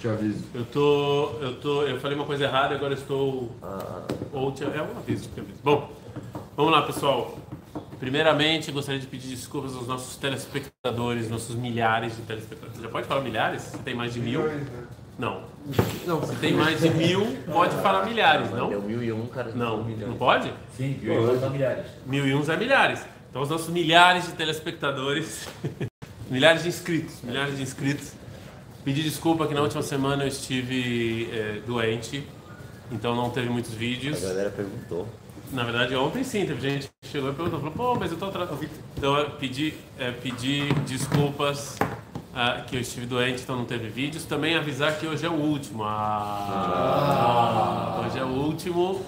Te aviso. Eu tô. Eu tô. Eu falei uma coisa errada agora eu estou. Ah, Ou te, é um aviso, te aviso. Bom, vamos lá, pessoal. Primeiramente, gostaria de pedir desculpas aos nossos telespectadores, nossos milhares de telespectadores. Já pode falar milhares? Se tem mais de mil? Não. Não, Se tem mais de mil, pode falar milhares, Deu não? mil e um, cara. Não. milhões. Não pode? Sim, viu? Agora são milhares. Mil e uns é milhares. Então, os nossos milhares de telespectadores, milhares de inscritos, milhares de inscritos. Pedir desculpa que na última semana eu estive eh, doente, então não teve muitos A vídeos. galera perguntou. Na verdade, ontem sim, teve gente que chegou e perguntou, falou, pô, mas eu tô atrasado. Então, eu pedi, é, pedi desculpas ah, que eu estive doente, então não teve vídeos. Também avisar que hoje é o último. Ah, hoje é o último.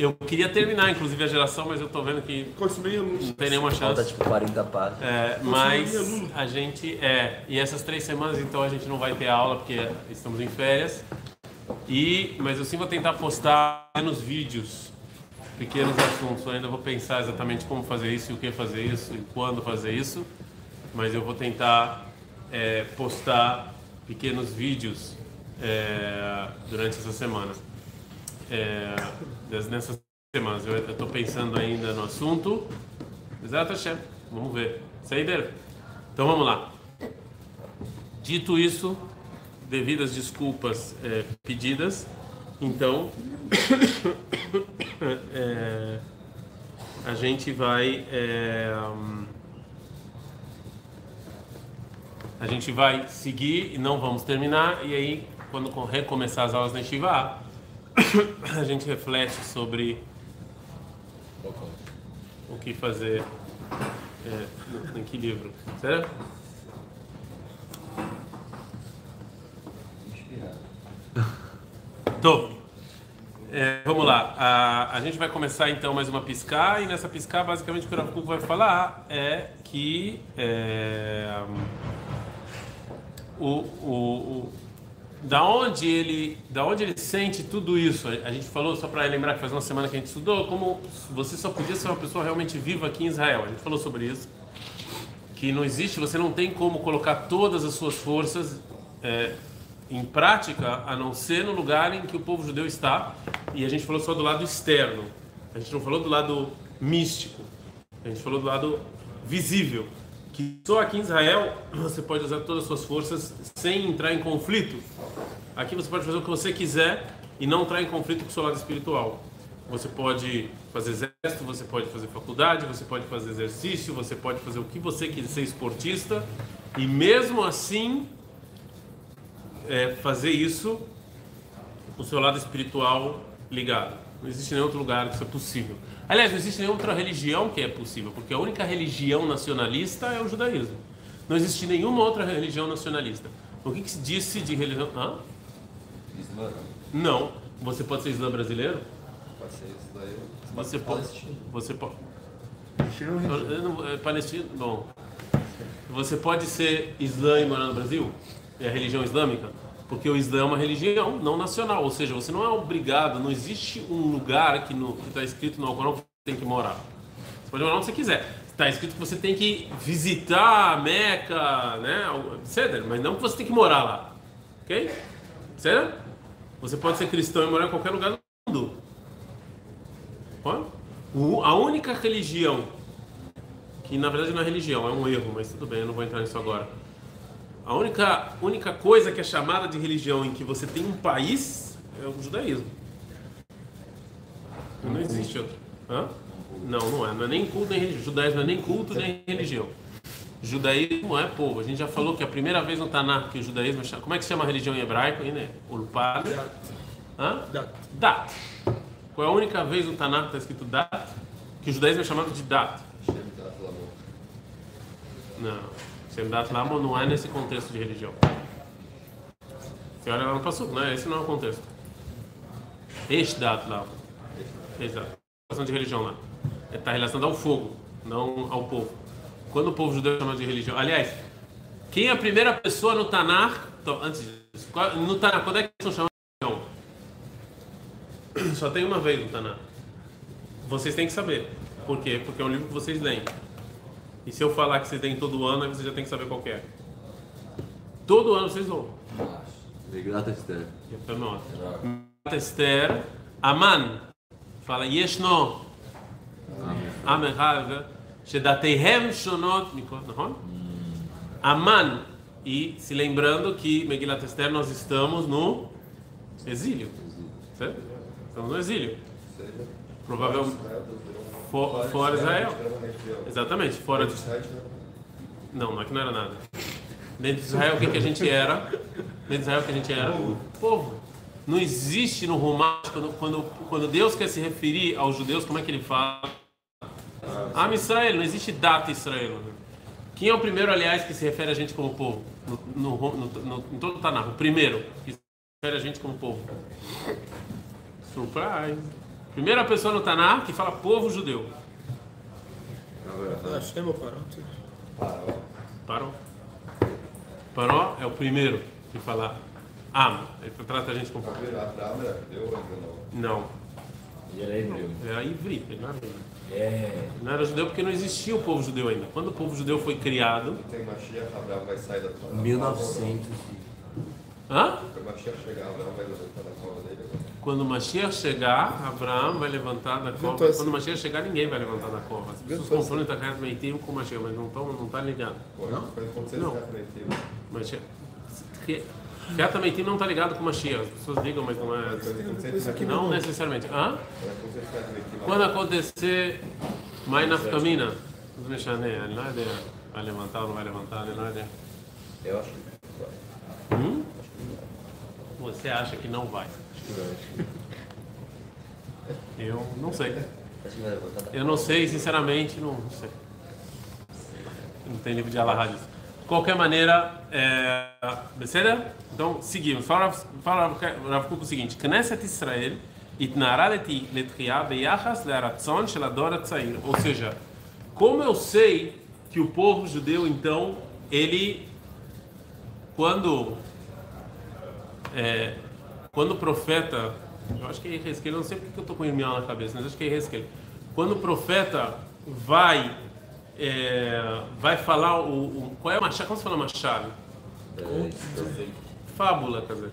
Eu queria terminar, inclusive, a geração, mas eu tô vendo que não tem nenhuma Falta chance. tipo 40 páginas. É, mas a gente é. E essas três semanas então a gente não vai ter aula porque estamos em férias. E, mas eu sim vou tentar postar pequenos vídeos, pequenos assuntos. Eu ainda vou pensar exatamente como fazer isso, e o que fazer isso e quando fazer isso. Mas eu vou tentar é, postar pequenos vídeos é, durante essa semana. É, nessas semanas. Eu estou pensando ainda no assunto. Exato, chefe. Vamos ver. Seider. Então vamos lá. Dito isso, devidas desculpas é, pedidas, então é, a gente vai é, a gente vai seguir e não vamos terminar e aí quando co- recomeçar as aulas na Shiva a gente reflete sobre o que fazer é, no- em que livro, certo? Tô. É, vamos lá. A, a gente vai começar então mais uma piscar e nessa piscar basicamente o que o Rav vai falar é que é, o, o, o- da onde ele da onde ele sente tudo isso. A, gente falou só para lembrar que faz uma semana que a gente estudou como você só podia ser uma pessoa realmente viva aqui em Israel. A gente falou sobre isso que não existe, você não tem como colocar todas as suas forças é, em prática, a não ser no lugar em que o povo judeu está. E a gente falou só do lado externo. A gente não falou do lado místico. A gente falou do lado visível. Que só aqui em Israel você pode usar todas as suas forças sem entrar em conflito. Aqui você pode fazer o que você quiser e não entrar em conflito com o seu lado espiritual. Você pode fazer exército, você pode fazer faculdade, você pode fazer exercício, você pode fazer o que você quiser ser esportista e mesmo assim é, fazer isso com o seu lado espiritual ligado. Não existe nenhum outro lugar que isso é possível. Aliás, não existe nenhuma outra religião que é possível, porque a única religião nacionalista é o judaísmo. Não existe nenhuma outra religião nacionalista. O que, que se disse de religião? Hã? Islã. Não. Você pode ser islã brasileiro? Pode ser isso daí. Você pode. Palestino. Você pode. Palestino? Bom. Você pode ser islã e morar no Brasil? É a religião islâmica? Porque o Islã é uma religião não nacional, ou seja, você não é obrigado, não existe um lugar que está escrito no Alcorão que você tem que morar. Você pode morar onde você quiser. Está escrito que você tem que visitar Meca, né? Etc. Mas não que você tem que morar lá. Ok? Certo? Você pode ser cristão e morar em qualquer lugar do mundo. A única religião que na verdade não é religião, é um erro, mas tudo bem, eu não vou entrar nisso agora. A única, única coisa que é chamada de religião em que você tem um país é o judaísmo. Não existe outro. Hã? Não, não é. Não é nem culto nem religião. Judaísmo não é nem culto nem religião. Judaísmo é povo. A gente já falou que a primeira vez no Tanakh que o judaísmo... é Como é que se chama a religião em hebraico? né? Ulpad. Hã? Dat. Qual é a única vez no Tanakh que está escrito Dat? Que o judaísmo é chamado de Dat. Não. Shendat Lama não é nesse contexto de religião. Você olha lá no Passuco, não é? Esse não é o contexto. Eshdat Lama. Exato. Relação de religião lá. Está relacionado ao fogo, não ao povo. Quando o povo judeu chama de religião. Aliás, quem é a primeira pessoa no Tanar? Então, antes disso, no Tanar, quando é que eles são chamados de religião? Só tem uma vez no Tanar. Vocês têm que saber. Por quê? Porque é um livro que vocês leem. E se eu falar que vocês leem todo ano, aí vocês já tem que saber qual que é. Todo ano vocês vão. Megillat Esther. יפה מאוד. מגילת אסתר, המן, fala ישנו עם אחד שדתיהם שונות מכל, נכון? Aman, e se lembrando que Megilat Esther nós estamos no exílio, certo? Estamos no exílio. Provavelmente for- fora de Israel. Exatamente, fora de Não, não é que não era nada. Dentro de Israel, o que, que a gente era? Dentro de Israel, o que a gente era? Povo. Não existe no romano, quando, quando, quando Deus quer se referir aos judeus, como é que ele fala? Am Israel, não existe data Israel. Quem é o primeiro, aliás, que se refere a gente como povo? No, no, no, no, em todo o Tanakh, o primeiro que se refere a gente como povo. Surprise! Primeira pessoa no Tanakh que fala povo judeu. Hashem ou Paró? Paró. Paró é o primeiro que fala Am. Ele trata a gente como povo. Abraham era judeu ou ainda não? Não, Ele era hebreu. era ivri, ele não era judeu. É. Ele não era judeu porque não existia o povo judeu ainda. Quando o povo judeu foi criado. Tem Mashiach, Abraão vai sair da da 1900. Hã? Quando Mashiach chegar, Abraão vai levantar da cova dele. Quando o Mashiach chegar, Abraão vai levantar da cova. assim. Quando o Mashiach chegar, ninguém vai levantar da cova. As pessoas tô assim. confundem Takat Meitim com o Mashiach, mas não estão não tá ligado. Não? Não. Mashiach. Takat Meitim não está ligado com o Mashiach. As pessoas ligam, mas não é. Não necessariamente. Hã? quando acontecer mais na família, não deixa nem, ele não é ideia. Vai levantar ou não vai levantar, ele não é ideia. Eu acho que Hum? Você acha que não vai? Eu não sei. Eu não sei, sinceramente, não sei. Não tem livro de Alahá disso. De qualquer maneira, é... Beceda? Então, seguimos. Fala, fala Rav o seguinte: Knesset Israel itnara letchia beyachas learatzon shel ador hatzair. Ou seja, como eu sei que o povo judeu, então, ele, quando, é, quando o profeta, eu acho que é Ezequiel, eu não sei porque que eu estou com Irmial na cabeça, mas acho que é Ezequiel. Quando o profeta vai é, vai falar o, o- qual é a machado? Como se fala machado? Fábula, quer dizer.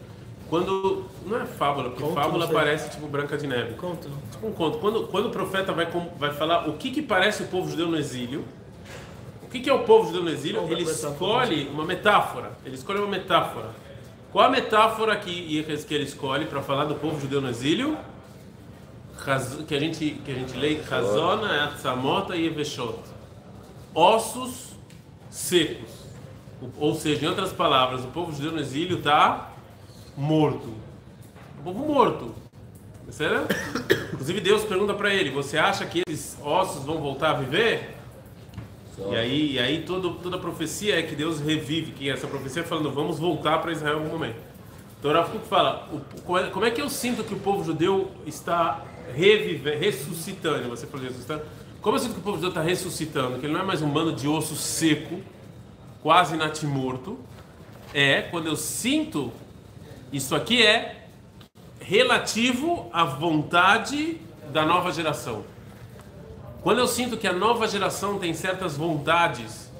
Quando não é fábula, porque Conto, fábula parece tipo Branca de Neve. Conta. Tipo um conto. Quando, quando o profeta vai, com- vai falar o que, que parece o povo judeu no exílio, o que, que é o povo judeu no exílio? Ele metáfora? escolhe uma metáfora. Ele escolhe uma metáfora. Qual a metáfora que ele escolhe para falar do povo judeu no exílio? Que a gente, que a gente lê Razona, Atzamota e Eveshot. Ossos secos. Ou seja, em outras palavras, o povo judeu no exílio está morto. O povo morto. Será? Inclusive Deus pergunta para ele: Você acha que esses ossos vão voltar a viver? E aí, e aí todo, toda profecia é que Deus revive. Que essa profecia é falando: Vamos voltar para Israel em algum momento. Então Rav Kuk fala: como, é, é que eu sinto que o povo judeu está revivendo, ressuscitando? Você falou ressuscitando. Como eu sinto que o povo judeu está ressuscitando? Que ele não é mais um bando de osso seco, quase natimorto. É quando eu sinto isso aqui é relativo à vontade da nova geração. Quando eu sinto que a nova geração tem certas vontades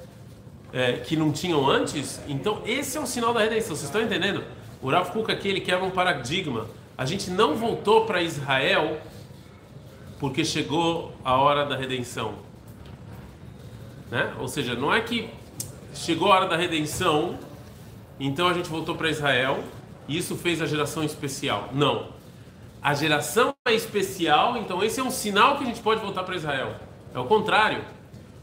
é, que não tinham antes, então esse é um sinal da redenção. Vocês estão entendendo? O Rav Kuk aqui ele quebra um paradigma. A gente não voltou para Israel porque chegou a hora da redenção. Né? Ou seja, não é que chegou a hora da redenção, então a gente voltou para Israel e isso fez a geração especial. Não. A geração é especial, então esse é um sinal que a gente pode voltar para Israel. É o contrário.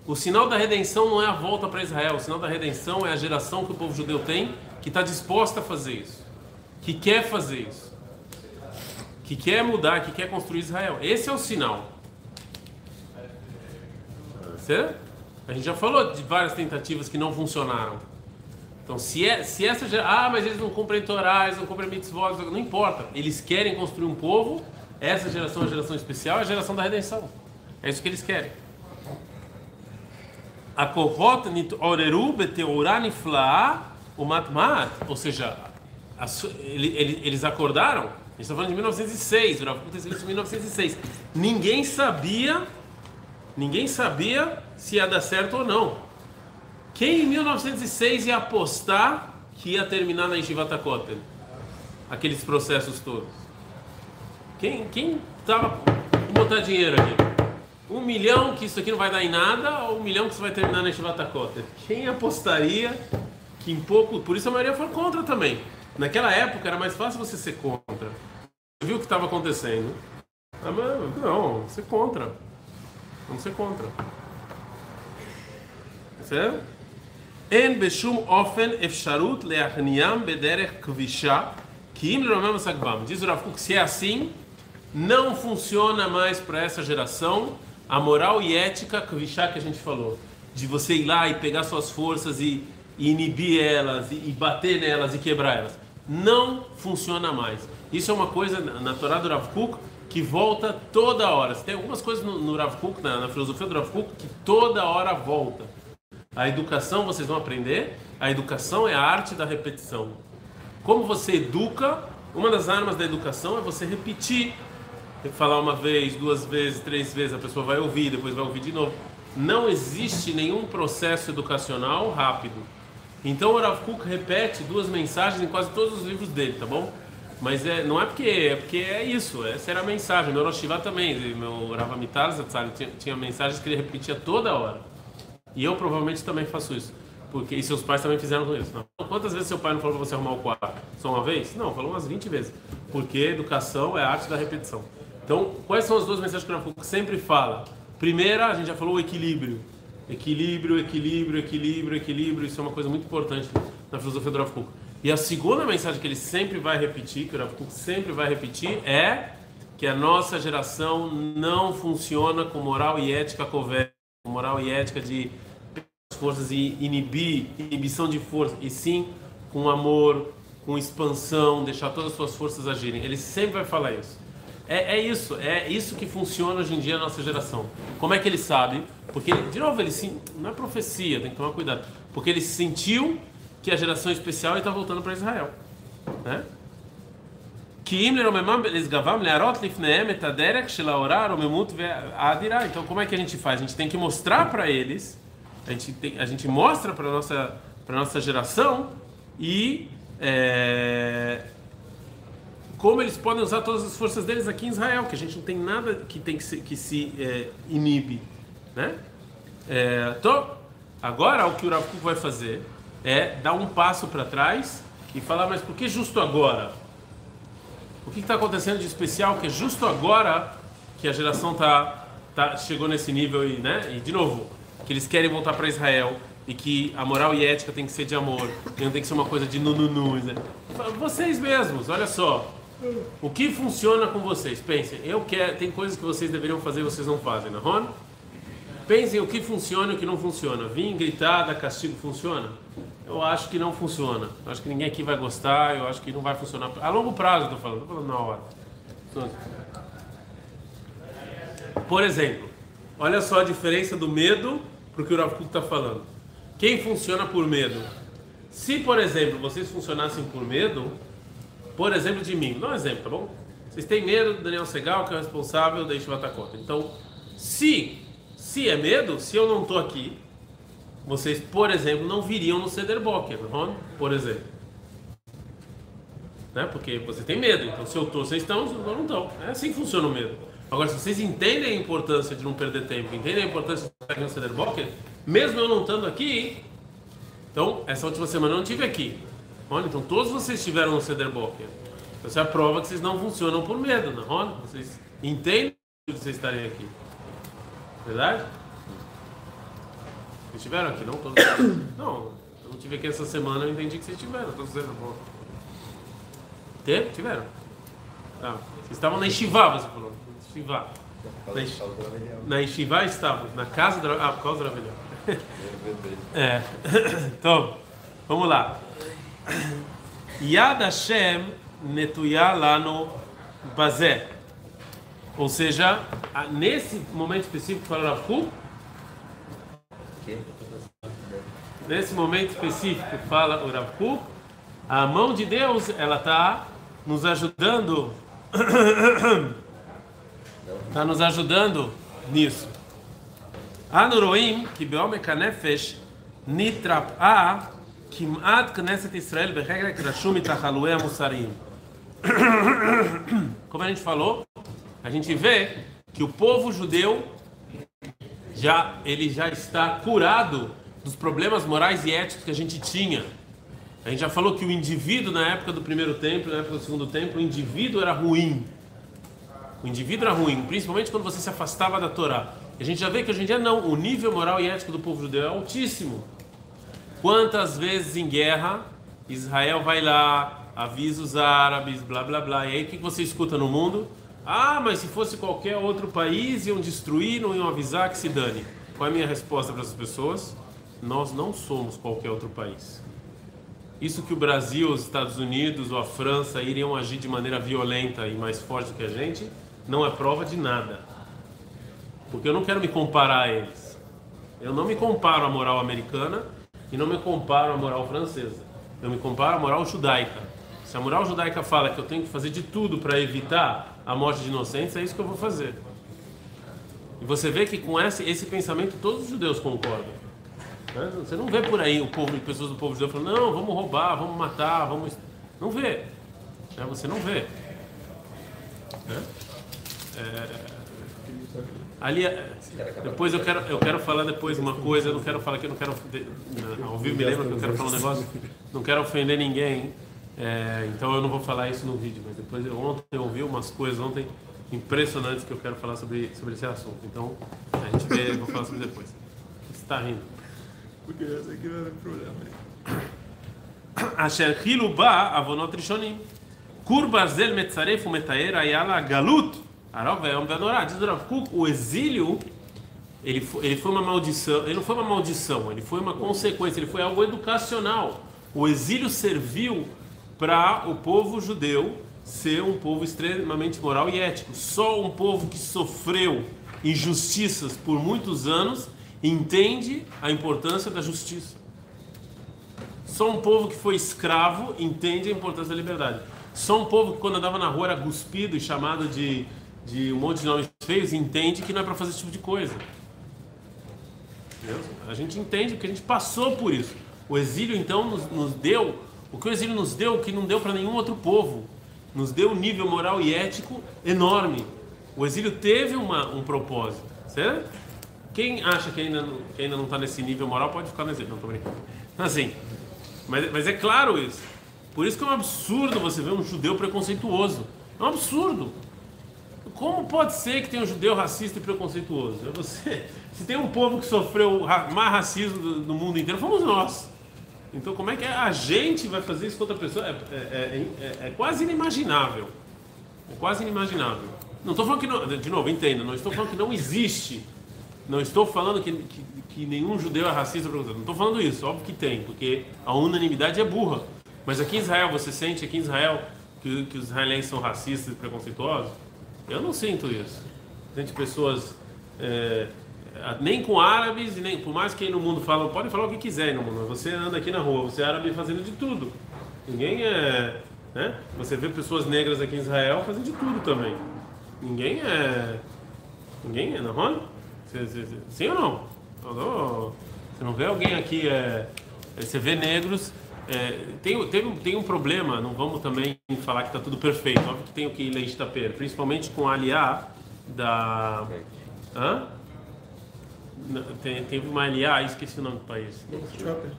O sinal da redenção não é a volta para Israel. O sinal da redenção é a geração que o povo judeu tem que está disposta a fazer isso, que quer fazer isso, que quer mudar, que quer construir Israel. Esse é o sinal. Certo? A gente já falou de várias tentativas que não funcionaram. Então, se, é, se essa gera- ah, mas eles não cumprem Torá, não cumprem mitzvot, não importa. Eles querem construir um povo. Essa geração é a geração especial, é a geração da redenção. É isso que eles querem. A kohot nitoreru beteorá niflaá umatmat. Ou seja, a ele- ele- eles acordaram. A gente está falando de 1906. O em 1906. Ninguém sabia, ninguém sabia se ia dar certo ou não. Quem em 1906 ia apostar que ia terminar na Yeshivat Kotel? aqueles processos todos? Quem, quem tava vou botar dinheiro aqui? Um milhão que isso aqui não vai dar em nada ou um milhão que você vai terminar na Shivatakota? Quem apostaria que em pouco. Por isso a maioria foi contra também. Naquela época era mais fácil você ser contra. Você viu o que estava acontecendo? Ah, não, ser contra. Vamos ser contra. Certo? אין בשום אופן אפשרות להכניעם בדרך כבישה, כי אם לרומם הסגבם. Diz o Rav Kuk, se é assim, não funciona mais para essa geração a moral e ética kvisha que a gente falou. De você ir lá e pegar suas forças e, e inibir elas, e, e, bater nelas e quebrar elas. Não funciona mais. Isso é uma coisa na Torá do Rav Kuk que volta toda hora. Tem algumas coisas no, no Rav Kuk, na, na filosofia do Rav Kuk, que toda hora volta. A educação, vocês vão aprender, a educação é a arte da repetição. Como você educa, uma das armas da educação é você repetir. Falar uma vez, duas vezes, três vezes, a pessoa vai ouvir, depois vai ouvir de novo. Não existe nenhum processo educacional rápido. Então o Rav Kuk repete duas mensagens em quase todos os livros dele, tá bom? Mas é, não é porque é porque é isso, essa era a mensagem. Meu Rosh também, meu Rav Amital tinha, tinha mensagens que ele repetia toda hora. E eu provavelmente também faço isso. Porque, e seus pais também fizeram isso. Não. Quantas vezes seu pai não falou para você arrumar o quarto? Só uma vez? Não, falou umas 20 vezes. Porque educação é a arte da repetição. Então, quais são as duas mensagens que o Rafuco sempre fala? Primeira, a gente já falou o equilíbrio. Equilíbrio, equilíbrio, equilíbrio, equilíbrio. Isso é uma coisa muito importante na filosofia do Rafuco. E a segunda mensagem que ele sempre vai repetir, que o Rafuco sempre vai repetir, é que a nossa geração não funciona com moral e ética coverta, com moral e ética de forças e inibir, inibição de força, e sim com amor, com expansão, deixar todas as suas forças agirem. Ele sempre vai falar isso. É, é isso, é isso que funciona hoje em dia na nossa geração. Como é que ele sabe? Porque, de novo, ele sim, não é profecia, tem que tomar cuidado. Porque ele sentiu que a geração especial está voltando para Israel. Né? Então, como é que a gente faz? A gente tem que mostrar para eles a gente, tem, a gente mostra para nossa para nossa geração e é, como eles podem usar todas as forças deles aqui em Israel, que a gente não tem nada que tem que se, que se é, inibe, né? É, então, agora o que o Rav vai fazer é dar um passo para trás e falar, mas por que justo agora? O que está acontecendo de especial que é justo agora que a geração tá, tá chegou nesse nível e, né? E de novo, que eles querem voltar para Israel e que a moral e ética tem que ser de amor, e não tem que ser uma coisa de nununu. Né? Vocês mesmos, olha só. O que funciona com vocês? Pensem, eu quero, tem coisas que vocês deveriam fazer e vocês não fazem, não é? Pensem o que funciona e o que não funciona. Vim gritar, dar castigo funciona? Eu acho que não funciona. Eu acho que ninguém aqui vai gostar, eu acho que não vai funcionar. A longo prazo, estou falando, estou falando na hora. Por exemplo, olha só a diferença do medo para o que o está falando. Quem funciona por medo? Se, por exemplo, vocês funcionassem por medo, por exemplo de mim, dá um exemplo, tá bom? Vocês têm medo do Daniel Segal, que é o responsável da Estivatakota. Então, se, se é medo, se eu não estou aqui, vocês, por exemplo, não viriam no Ceder Boker? É? por exemplo. Né? Porque você tem medo, então se eu estou, vocês estão, se eu não estão. É assim que funciona o medo. Agora, se vocês entendem a importância de não perder tempo, entendem a importância no Ceder Boker, mesmo eu não estando aqui, então, essa última semana eu não estive aqui. Olha, então todos vocês estiveram no. Então, essa é a prova que vocês não funcionam por medo, não é? Vocês entendem de vocês estarem aqui. Verdade? Vocês estiveram aqui, não? Todos Não, eu não estive aqui essa semana, eu entendi que vocês estiveram. Dizendo, bom. Teve? Tiveram. Tá. Vocês estavam na Estivá, você falou. Shivá. Na Yeshiva estava, na casa do Ah, por causa do Ravelhão. é. Então, vamos lá. Yad Hashem netuya lano bazé. Ou seja, nesse momento específico para Rav nesse momento específico fala o Rav a mão de Deus ela está nos ajudando está nos ajudando nisso. Anuroim, que Beomekanefesh, Nitrap'a, Kim'at Knesset Israel, Behegra Krashum Itahalue Amusarim. Como a gente falou, a gente vê que o povo judeu já ele já está curado dos problemas morais e éticos que a gente tinha. A gente já falou que o indivíduo na época do primeiro templo, na época do segundo templo, o indivíduo era ruim. O indivíduo era ruim, principalmente quando você se afastava da Torá. E a gente já vê que hoje em dia não, o nível moral e ético do povo judeu é altíssimo. Quantas vezes em guerra Israel vai lá, avisa os árabes, blá blá blá. E aí o que você escuta no mundo? Ah, mas se fosse qualquer outro país, iam destruir, não iam avisar que se dane. Qual é a minha resposta para essas pessoas? Nós não somos qualquer outro país. Isso que o Brasil, os Estados Unidos ou a França iriam agir de maneira violenta e mais forte do que a gente, não é prova de nada. Porque eu não quero me comparar a eles. Eu não me comparo à moral americana e não me comparo à moral francesa. Eu me comparo à moral judaica. Se a moral judaica fala que eu tenho que fazer de tudo para evitar a morte de inocentes, é isso que eu vou fazer. E você vê que com esse, esse pensamento todos os judeus concordam. Né? Você não vê por aí o povo, pessoas do povo judeu falando, não, vamos roubar, vamos matar, vamos. Não vê. Né? Você não vê. Né? É... Ali, depois eu quero, eu quero falar depois uma coisa, eu não quero falar que eu não quero. Ao vivo me lembra que eu quero falar um negócio, não quero ofender ninguém. É, então eu não vou falar isso no vídeo, mas depois eu, ontem eu ouvi umas coisas ontem impressionantes que eu quero falar sobre, sobre esse assunto. Então a gente vê, eu vou falar sobre depois. Você está rindo? Porque esse aqui não é problema. Asher Avonot Rishonim. Kur Barzel Metzaref Umetaer Ayala Galut. Diz o Rav Kuk, o exílio ele foi, ele foi uma maldição, ele não foi uma maldição, ele foi uma consequência, ele foi algo educacional. O exílio serviu para o povo judeu ser um povo extremamente moral e ético. Só um povo que sofreu injustiças por muitos anos entende a importância da justiça. Só um povo que foi escravo entende a importância da liberdade. Só um povo que quando andava na rua era cuspido e chamado de, de um monte de nomes feios entende que não é para fazer esse tipo de coisa. A gente entende porque a gente passou por isso. O exílio então nos, nos deu o que o exílio nos deu, o que não deu para nenhum outro povo. Nos deu um nível moral e ético enorme. O exílio teve uma, um propósito, certo? Quem acha que ainda, que ainda não está nesse nível moral pode ficar no exílio. Não, estou brincando. Assim, mas, mas é claro isso. Por isso que é um absurdo você ver um judeu preconceituoso. É um absurdo. Como pode ser que tenha um judeu racista e preconceituoso? É você, se tem um povo que sofreu mais racismo do mundo inteiro, fomos nós. Então, como é que a gente vai fazer isso com outra pessoa? É, é, é, é quase inimaginável. É quase inimaginável. Não estou falando que não, de novo, entenda, não estou falando que não existe. Não estou falando que, que, que nenhum judeu é racista. Não estou falando isso, óbvio que tem, porque a unanimidade é burra. Mas aqui em Israel, você sente aqui em Israel que, que os israelenses são racistas e preconceituosos? Eu não sinto isso. Sente pessoas é, nem com árabes, nem por mais que aí no mundo falam, pode falar o que quiser no mundo, você anda aqui na rua, você é árabe fazendo de tudo. Ninguém é. Né? Você vê pessoas negras aqui em Israel fazendo de tudo também. Ninguém é. Ninguém é, não é? Sim ou não? Você não vê alguém aqui. É, você vê negros. É, tem, tem, tem um problema, não vamos também falar que está tudo perfeito. Óbvio que tem o que leite da pera, principalmente com a aliá da. Hã? Tem, teve uma aliá, esqueci o nome do país. Etiópia.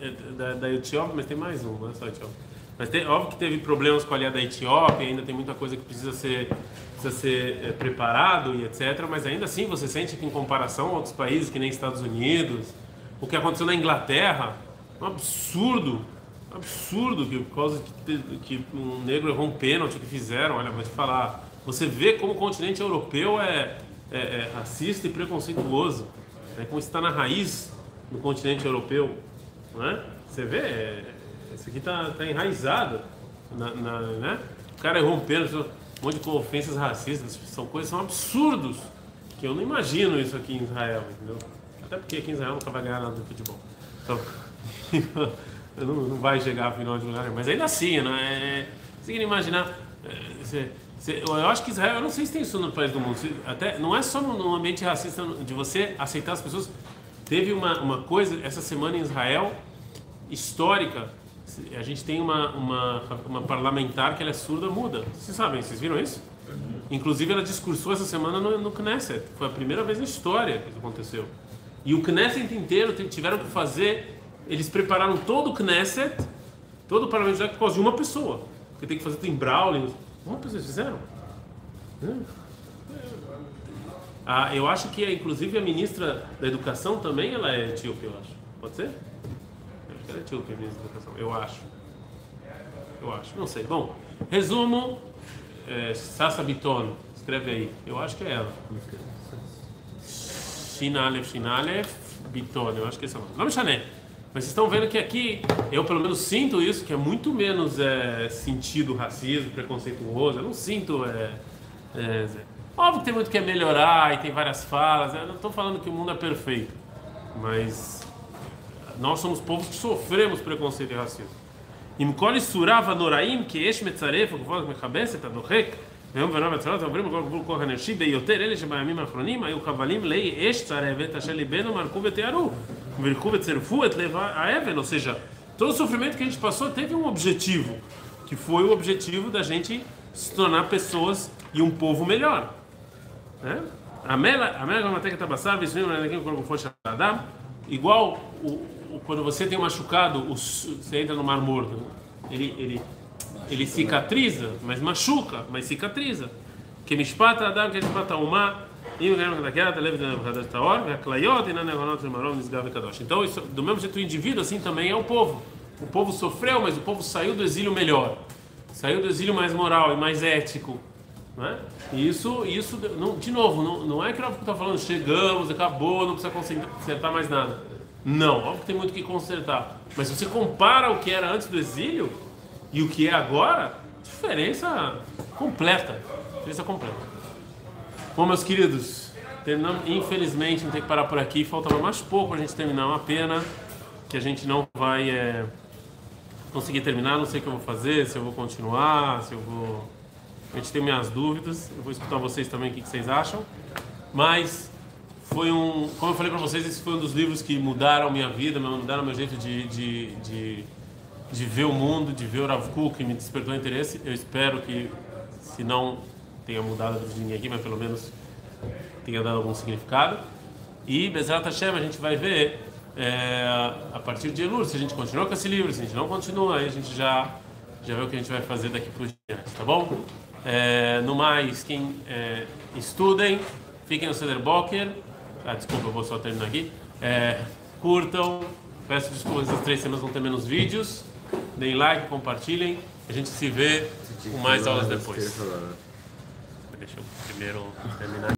É, da, da Etiópia, mas tem mais um, não é só Etiópia. Mas tem, óbvio que teve problemas com a aliá da Etiópia, ainda tem muita coisa que precisa ser, precisa ser é, preparado e etc. Mas ainda assim você sente que em comparação a outros países, que nem Estados Unidos, o que aconteceu na Inglaterra, um absurdo, um absurdo que por causa que, que um negro errou um pênalti que fizeram, olha, vou te falar. Você vê como o continente europeu é, é, é racista e preconceituoso né, como está na raiz do continente europeu. Não é? Você vê, é, isso aqui está tá enraizado. Na, na, né? O cara rompendo um monte de ofensas racistas, são coisas, são absurdos, que eu não imagino isso aqui em Israel, entendeu? Até porque aqui em Israel nunca vai ganhar nada do futebol. Então, não, não vai chegar a final de lugar, mas ainda assim, não é? Você tem que imaginar. É, você, eu acho que Israel, eu não sei se tem isso no país do mundo. Até, não é só no ambiente racista de você aceitar as pessoas. Teve uma, uma coisa essa semana em Israel, histórica, se- a gente tem uma, uma, uma parlamentar que ela é surda muda. Vocês sabem, vocês viram isso? Inclusive ela discursou essa semana no, no Knesset. Foi a primeira vez na história que isso aconteceu. E o Knesset inteiro te- tiveram que fazer, eles prepararam todo o Knesset, todo o parlamento judaico por causa de uma pessoa. Porque tem que fazer, tem Brawling. Uma pessoa fizeram. Ah, eu acho que, inclusive, a ministra da Educação também ela é etíope, eu acho. Pode ser? Eu acho que ela é etíope, a ministra da Educação. Eu acho. Eu acho. Não sei. Bom, resumo. É, Sassa Biton. Escreve aí. Eu acho que é ela. Shinalef, Shinalef, Biton. Eu acho que esse é o nome. Chané. Mas vocês estão vendo que aqui, eu pelo menos sinto isso, que é muito menos é, sentido racismo, preconceituoso. Eu não sinto. É, é, óbvio que tem muito que melhorar e tem várias falas. Eu não estou falando que o mundo é perfeito. Mas nós somos povos que sofremos preconceito e racismo. עם כל איסוריו הנוראים כי יש מצרף וכבוד מכבס את הדוחק ויום ונורא והצלות עוברים בכל גבול כוח אנושי ביותר אלה שבימים האחרונים היו חבלים לאי אש צרבת אשר ליבנו מרקו ותיארו ou seja, todo o sofrimento que a gente passou teve um objetivo, que foi o objetivo da gente se tornar pessoas e um povo melhor. Né? Igual o, o, quando você tem machucado, o, você entra no mar morto, ele, ele, ele cicatriza, mas machuca, mas cicatriza. Que me espata, Adam, que espata o mar então do mesmo jeito o indivíduo assim também é o povo. O povo sofreu, mas o povo saiu do exílio melhor. Saiu do exílio mais moral e mais ético. Né? E isso, isso não, de novo, não, não é que o está falando, chegamos, acabou, não precisa consertar mais nada. Não, óbvio que tem muito que consertar. Mas se você compara o que era antes do exílio e o que é agora, diferença completa. Diferença completa. Bom, meus queridos, terminamos, infelizmente, não tem que parar por aqui. Faltava mais pouco para a gente terminar. Uma pena que a gente não vai é, conseguir terminar. Não sei o que eu vou fazer, se eu vou continuar, se eu vou. A gente tem minhas dúvidas. Eu vou escutar vocês também o que vocês acham. Mas foi um, como eu falei para vocês, esse foi um dos livros que mudaram minha vida, mudaram meu jeito de, de, de, de ver o mundo, de ver o Rav Kuk, que me despertou interesse. Eu espero que, se não tenha mudado de ninguém aqui, mas pelo menos tenha dado algum significado. E Bezrat Hashem a gente vai ver é, a partir de Elul, se a gente continua com esse livro, se a gente não continua, aí a gente já, já vê o que a gente vai fazer daqui por diante, tá bom? É, no mais, quem é, estudem, fiquem no Ceder Boker. Ah, desculpa, eu vou só terminar aqui. É, curtam, peço desculpas, essas três semanas vão ter menos vídeos. Deem like, compartilhem. A gente se vê com mais aulas depois. Deixa eu primeiro terminar.